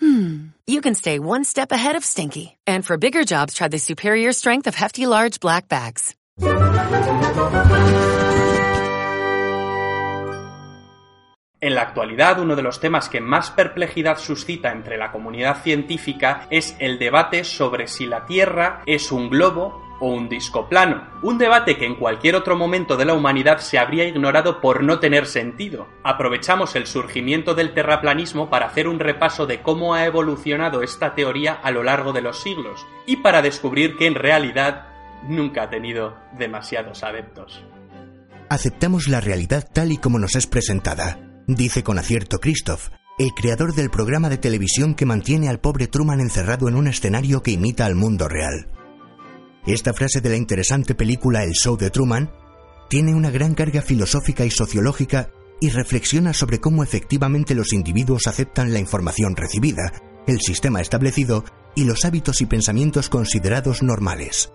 hmm, you can stay one step ahead of stinky. And for bigger jobs, try the superior strength of Hefty Large Black Bags. En la actualidad, uno de los temas que más perplejidad suscita entre la comunidad científica es el debate sobre si la Tierra es un globo o un disco plano. Un debate que en cualquier otro momento de la humanidad se habría ignorado por no tener sentido. Aprovechamos el surgimiento del terraplanismo para hacer un repaso de cómo ha evolucionado esta teoría a lo largo de los siglos y para descubrir que en realidad nunca ha tenido demasiados adeptos. Aceptamos la realidad tal y como nos es presentada, dice con acierto Christoph, el creador del programa de televisión que mantiene al pobre Truman encerrado en un escenario que imita al mundo real. Esta frase de la interesante película El Show de Truman tiene una gran carga filosófica y sociológica y reflexiona sobre cómo efectivamente los individuos aceptan la información recibida, el sistema establecido y los hábitos y pensamientos considerados normales.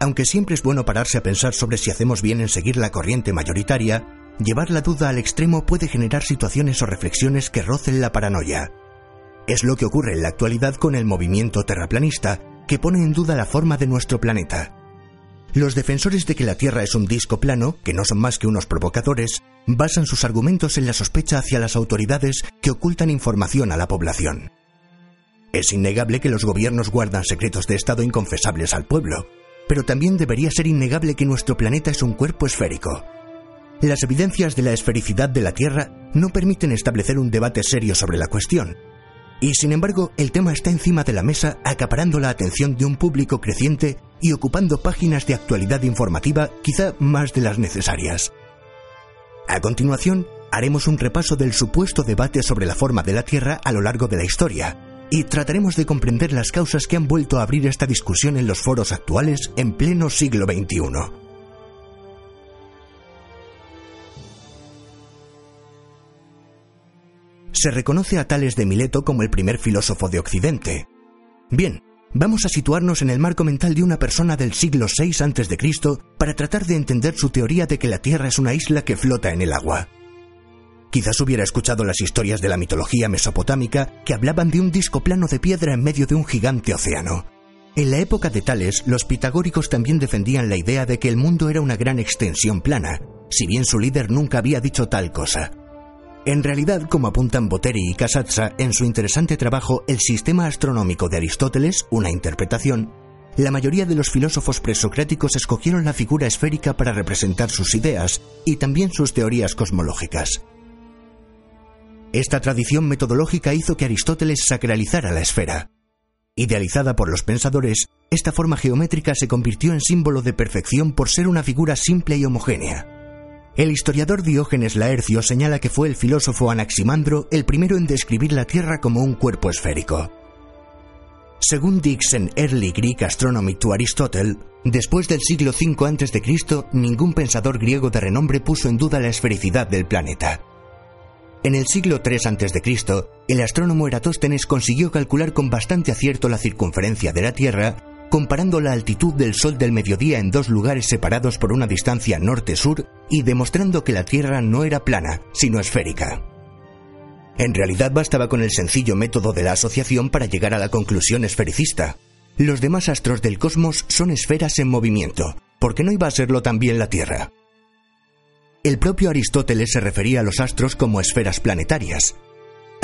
Aunque siempre es bueno pararse a pensar sobre si hacemos bien en seguir la corriente mayoritaria, llevar la duda al extremo puede generar situaciones o reflexiones que rocen la paranoia. Es lo que ocurre en la actualidad con el movimiento terraplanista, que pone en duda la forma de nuestro planeta. Los defensores de que la Tierra es un disco plano, que no son más que unos provocadores, basan sus argumentos en la sospecha hacia las autoridades que ocultan información a la población. Es innegable que los gobiernos guardan secretos de Estado inconfesables al pueblo, pero también debería ser innegable que nuestro planeta es un cuerpo esférico. Las evidencias de la esfericidad de la Tierra no permiten establecer un debate serio sobre la cuestión, y sin embargo, el tema está encima de la mesa, acaparando la atención de un público creciente y ocupando páginas de actualidad informativa quizá más de las necesarias. A continuación, haremos un repaso del supuesto debate sobre la forma de la Tierra a lo largo de la historia, y trataremos de comprender las causas que han vuelto a abrir esta discusión en los foros actuales en pleno siglo XXI. Se reconoce a Tales de Mileto como el primer filósofo de Occidente. Bien, vamos a situarnos en el marco mental de una persona del siglo VI a.C. para tratar de entender su teoría de que la Tierra es una isla que flota en el agua. Quizás hubiera escuchado las historias de la mitología mesopotámica que hablaban de un disco plano de piedra en medio de un gigante océano. En la época de Tales, los pitagóricos también defendían la idea de que el mundo era una gran extensión plana, si bien su líder nunca había dicho tal cosa. En realidad, como apuntan Boteri y Casazza en su interesante trabajo El sistema astronómico de Aristóteles, una interpretación, la mayoría de los filósofos presocráticos escogieron la figura esférica para representar sus ideas y también sus teorías cosmológicas. Esta tradición metodológica hizo que Aristóteles sacralizara la esfera. Idealizada por los pensadores, esta forma geométrica se convirtió en símbolo de perfección por ser una figura simple y homogénea. El historiador Diógenes Laercio señala que fue el filósofo Anaximandro el primero en describir la Tierra como un cuerpo esférico. Según Dixon Early Greek Astronomy to Aristotle, después del siglo V a.C., ningún pensador griego de renombre puso en duda la esfericidad del planeta. En el siglo III a.C., el astrónomo Eratóstenes consiguió calcular con bastante acierto la circunferencia de la Tierra comparando la altitud del Sol del mediodía en dos lugares separados por una distancia norte-sur y demostrando que la Tierra no era plana, sino esférica. En realidad bastaba con el sencillo método de la asociación para llegar a la conclusión esfericista. Los demás astros del cosmos son esferas en movimiento, porque no iba a serlo también la Tierra. El propio Aristóteles se refería a los astros como esferas planetarias,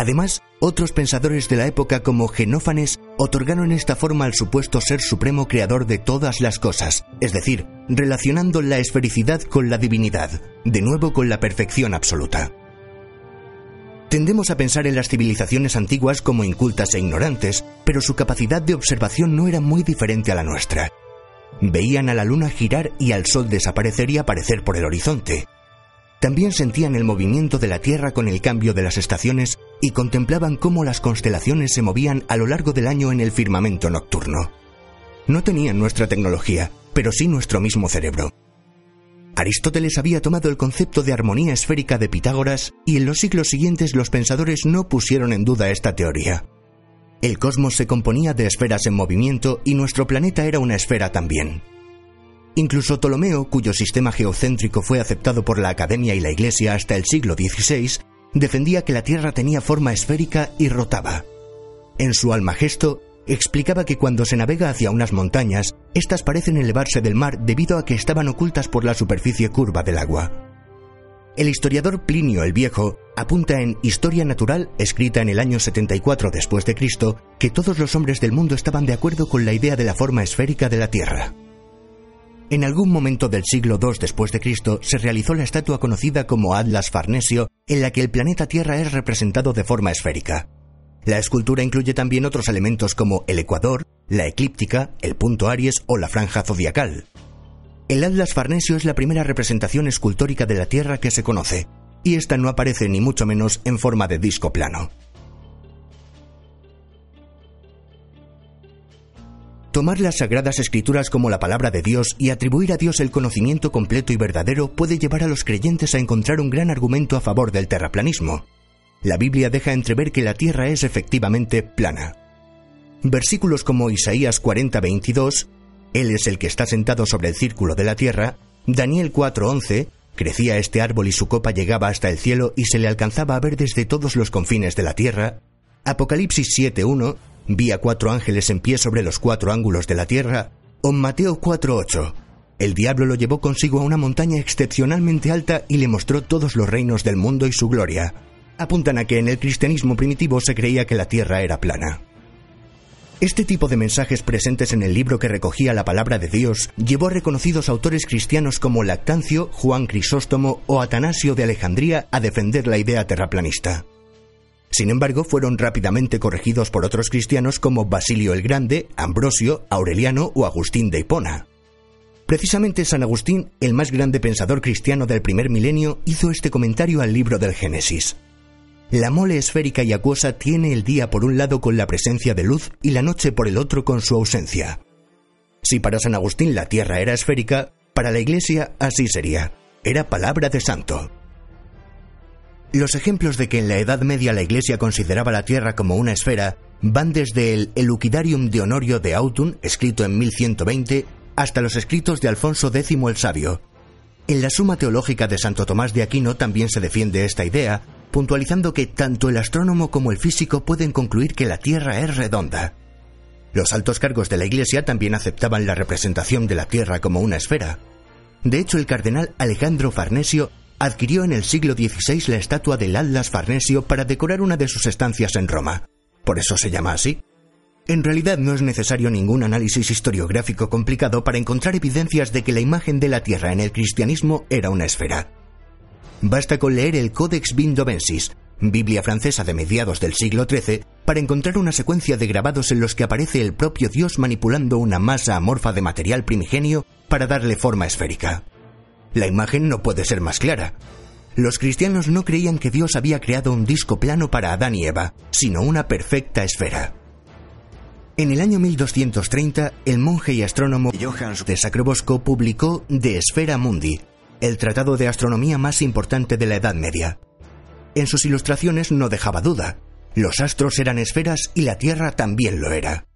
Además, otros pensadores de la época como Genófanes otorgaron esta forma al supuesto ser supremo creador de todas las cosas, es decir, relacionando la esfericidad con la divinidad, de nuevo con la perfección absoluta. Tendemos a pensar en las civilizaciones antiguas como incultas e ignorantes, pero su capacidad de observación no era muy diferente a la nuestra. Veían a la luna girar y al sol desaparecer y aparecer por el horizonte, también sentían el movimiento de la Tierra con el cambio de las estaciones y contemplaban cómo las constelaciones se movían a lo largo del año en el firmamento nocturno. No tenían nuestra tecnología, pero sí nuestro mismo cerebro. Aristóteles había tomado el concepto de armonía esférica de Pitágoras y en los siglos siguientes los pensadores no pusieron en duda esta teoría. El cosmos se componía de esferas en movimiento y nuestro planeta era una esfera también. Incluso Ptolomeo, cuyo sistema geocéntrico fue aceptado por la Academia y la Iglesia hasta el siglo XVI, defendía que la Tierra tenía forma esférica y rotaba. En su Almagesto, explicaba que cuando se navega hacia unas montañas, éstas parecen elevarse del mar debido a que estaban ocultas por la superficie curva del agua. El historiador Plinio el Viejo apunta en Historia Natural, escrita en el año 74 después de Cristo, que todos los hombres del mundo estaban de acuerdo con la idea de la forma esférica de la Tierra. En algún momento del siglo II después de Cristo se realizó la estatua conocida como Atlas Farnesio, en la que el planeta Tierra es representado de forma esférica. La escultura incluye también otros elementos como el ecuador, la eclíptica, el punto Aries o la franja zodiacal. El Atlas Farnesio es la primera representación escultórica de la Tierra que se conoce, y esta no aparece ni mucho menos en forma de disco plano. Tomar las sagradas escrituras como la palabra de Dios y atribuir a Dios el conocimiento completo y verdadero puede llevar a los creyentes a encontrar un gran argumento a favor del terraplanismo, la Biblia deja entrever que la Tierra es efectivamente plana. Versículos como Isaías 40:22, Él es el que está sentado sobre el círculo de la Tierra, Daniel 4:11, crecía este árbol y su copa llegaba hasta el cielo y se le alcanzaba a ver desde todos los confines de la Tierra, Apocalipsis 7:1, vi a cuatro ángeles en pie sobre los cuatro ángulos de la Tierra, o Mateo 4:8, el diablo lo llevó consigo a una montaña excepcionalmente alta y le mostró todos los reinos del mundo y su gloria apuntan a que en el cristianismo primitivo se creía que la Tierra era plana. Este tipo de mensajes presentes en el libro que recogía la palabra de Dios llevó a reconocidos autores cristianos como Lactancio, Juan Crisóstomo o Atanasio de Alejandría a defender la idea terraplanista. Sin embargo, fueron rápidamente corregidos por otros cristianos como Basilio el Grande, Ambrosio, Aureliano o Agustín de Hipona. Precisamente San Agustín, el más grande pensador cristiano del primer milenio, hizo este comentario al libro del Génesis. La mole esférica y acuosa tiene el día por un lado con la presencia de luz y la noche por el otro con su ausencia. Si para San Agustín la Tierra era esférica, para la Iglesia así sería. Era palabra de santo. Los ejemplos de que en la Edad Media la Iglesia consideraba la Tierra como una esfera van desde el Elucidarium de Honorio de Autun, escrito en 1120, hasta los escritos de Alfonso X el Sabio. En la Suma Teológica de Santo Tomás de Aquino también se defiende esta idea, puntualizando que tanto el astrónomo como el físico pueden concluir que la Tierra es redonda. Los altos cargos de la Iglesia también aceptaban la representación de la Tierra como una esfera. De hecho, el cardenal Alejandro Farnesio adquirió en el siglo XVI la estatua del Atlas Farnesio para decorar una de sus estancias en Roma. Por eso se llama así. En realidad no es necesario ningún análisis historiográfico complicado para encontrar evidencias de que la imagen de la Tierra en el cristianismo era una esfera. Basta con leer el Codex Vindovensis, Biblia francesa de mediados del siglo XIII, para encontrar una secuencia de grabados en los que aparece el propio Dios manipulando una masa amorfa de material primigenio para darle forma esférica. La imagen no puede ser más clara. Los cristianos no creían que Dios había creado un disco plano para Adán y Eva, sino una perfecta esfera. En el año 1230, el monje y astrónomo Johannes de Sacrobosco publicó De Esfera Mundi, el tratado de astronomía más importante de la Edad Media. En sus ilustraciones no dejaba duda. Los astros eran esferas y la Tierra también lo era.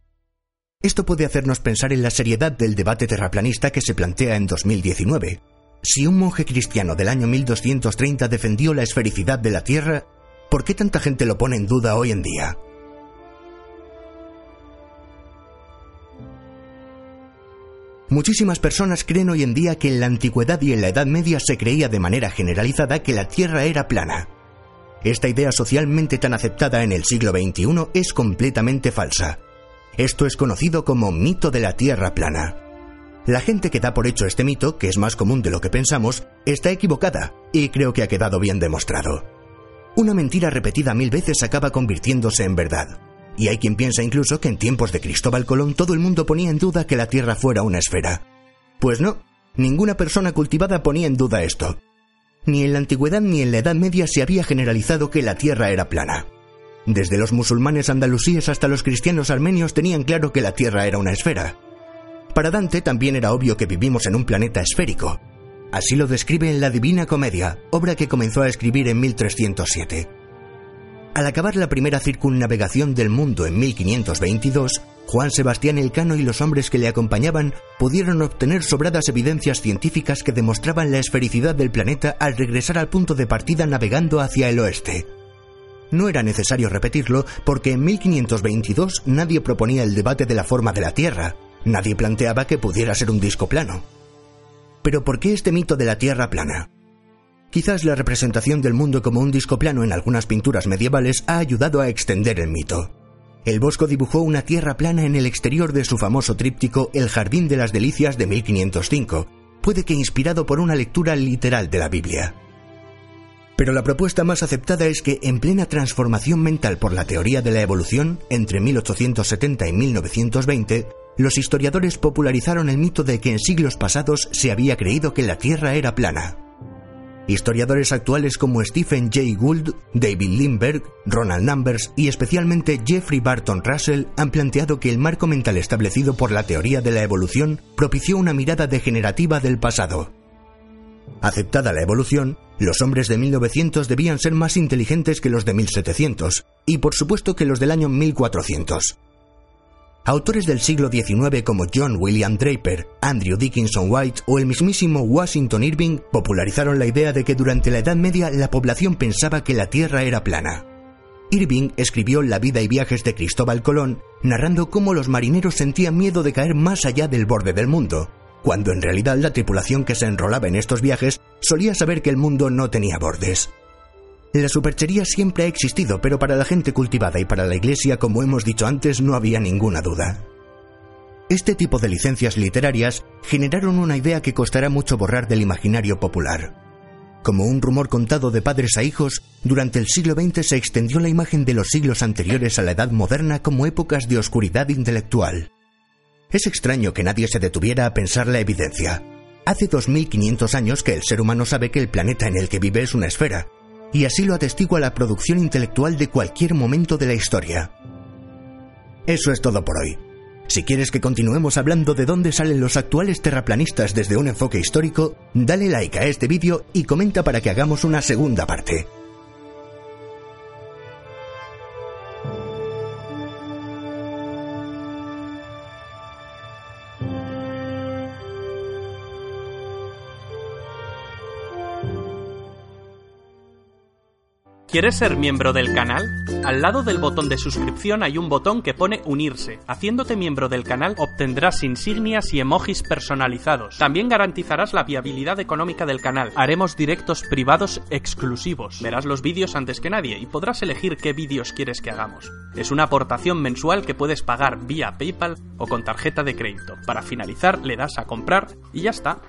Esto puede hacernos pensar en la seriedad del debate terraplanista que se plantea en 2019. Si un monje cristiano del año 1230 defendió la esfericidad de la Tierra, ¿por qué tanta gente lo pone en duda hoy en día? Muchísimas personas creen hoy en día que en la antigüedad y en la Edad Media se creía de manera generalizada que la Tierra era plana. Esta idea socialmente tan aceptada en el siglo XXI es completamente falsa. Esto es conocido como mito de la Tierra plana. La gente que da por hecho este mito, que es más común de lo que pensamos, está equivocada, y creo que ha quedado bien demostrado. Una mentira repetida mil veces acaba convirtiéndose en verdad. Y hay quien piensa incluso que en tiempos de Cristóbal Colón todo el mundo ponía en duda que la Tierra fuera una esfera. Pues no, ninguna persona cultivada ponía en duda esto. Ni en la antigüedad ni en la Edad Media se había generalizado que la Tierra era plana. Desde los musulmanes andalusíes hasta los cristianos armenios tenían claro que la Tierra era una esfera. Para Dante también era obvio que vivimos en un planeta esférico. Así lo describe en La Divina Comedia, obra que comenzó a escribir en 1307. Al acabar la primera circunnavegación del mundo en 1522, Juan Sebastián Elcano y los hombres que le acompañaban pudieron obtener sobradas evidencias científicas que demostraban la esfericidad del planeta al regresar al punto de partida navegando hacia el oeste. No era necesario repetirlo porque en 1522 nadie proponía el debate de la forma de la Tierra, nadie planteaba que pudiera ser un disco plano. Pero ¿por qué este mito de la Tierra plana? Quizás la representación del mundo como un disco plano en algunas pinturas medievales ha ayudado a extender el mito. El Bosco dibujó una tierra plana en el exterior de su famoso tríptico El Jardín de las Delicias de 1505, puede que inspirado por una lectura literal de la Biblia. Pero la propuesta más aceptada es que, en plena transformación mental por la teoría de la evolución, entre 1870 y 1920, los historiadores popularizaron el mito de que en siglos pasados se había creído que la Tierra era plana. Historiadores actuales como Stephen Jay Gould, David Lindbergh, Ronald Numbers y especialmente Jeffrey Barton Russell han planteado que el marco mental establecido por la teoría de la evolución propició una mirada degenerativa del pasado, Aceptada la evolución, los hombres de 1900 debían ser más inteligentes que los de 1700, y por supuesto que los del año 1400. Autores del siglo XIX como John William Draper, Andrew Dickinson White o el mismísimo Washington Irving popularizaron la idea de que durante la Edad Media la población pensaba que la Tierra era plana. Irving escribió La vida y viajes de Cristóbal Colón, narrando cómo los marineros sentían miedo de caer más allá del borde del mundo, cuando en realidad la tripulación que se enrolaba en estos viajes solía saber que el mundo no tenía bordes. La superchería siempre ha existido, pero para la gente cultivada y para la Iglesia, como hemos dicho antes, no había ninguna duda. Este tipo de licencias literarias generaron una idea que costará mucho borrar del imaginario popular. Como un rumor contado de padres a hijos, durante el siglo XX se extendió la imagen de los siglos anteriores a la Edad Moderna como épocas de oscuridad intelectual. Es extraño que nadie se detuviera a pensar la evidencia. Hace 2500 años que el ser humano sabe que el planeta en el que vive es una esfera, y así lo atestigua la producción intelectual de cualquier momento de la historia. Eso es todo por hoy. Si quieres que continuemos hablando de dónde salen los actuales terraplanistas desde un enfoque histórico, dale like a este vídeo y comenta para que hagamos una segunda parte. ¿Quieres ser miembro del canal? Al lado del botón de suscripción hay un botón que pone unirse. Haciéndote miembro del canal obtendrás insignias y emojis personalizados. También garantizarás la viabilidad económica del canal. Haremos directos privados exclusivos. Verás los vídeos antes que nadie y podrás elegir qué vídeos quieres que hagamos. Es una aportación mensual que puedes pagar vía PayPal o con tarjeta de crédito. Para finalizar le das a comprar y ya está.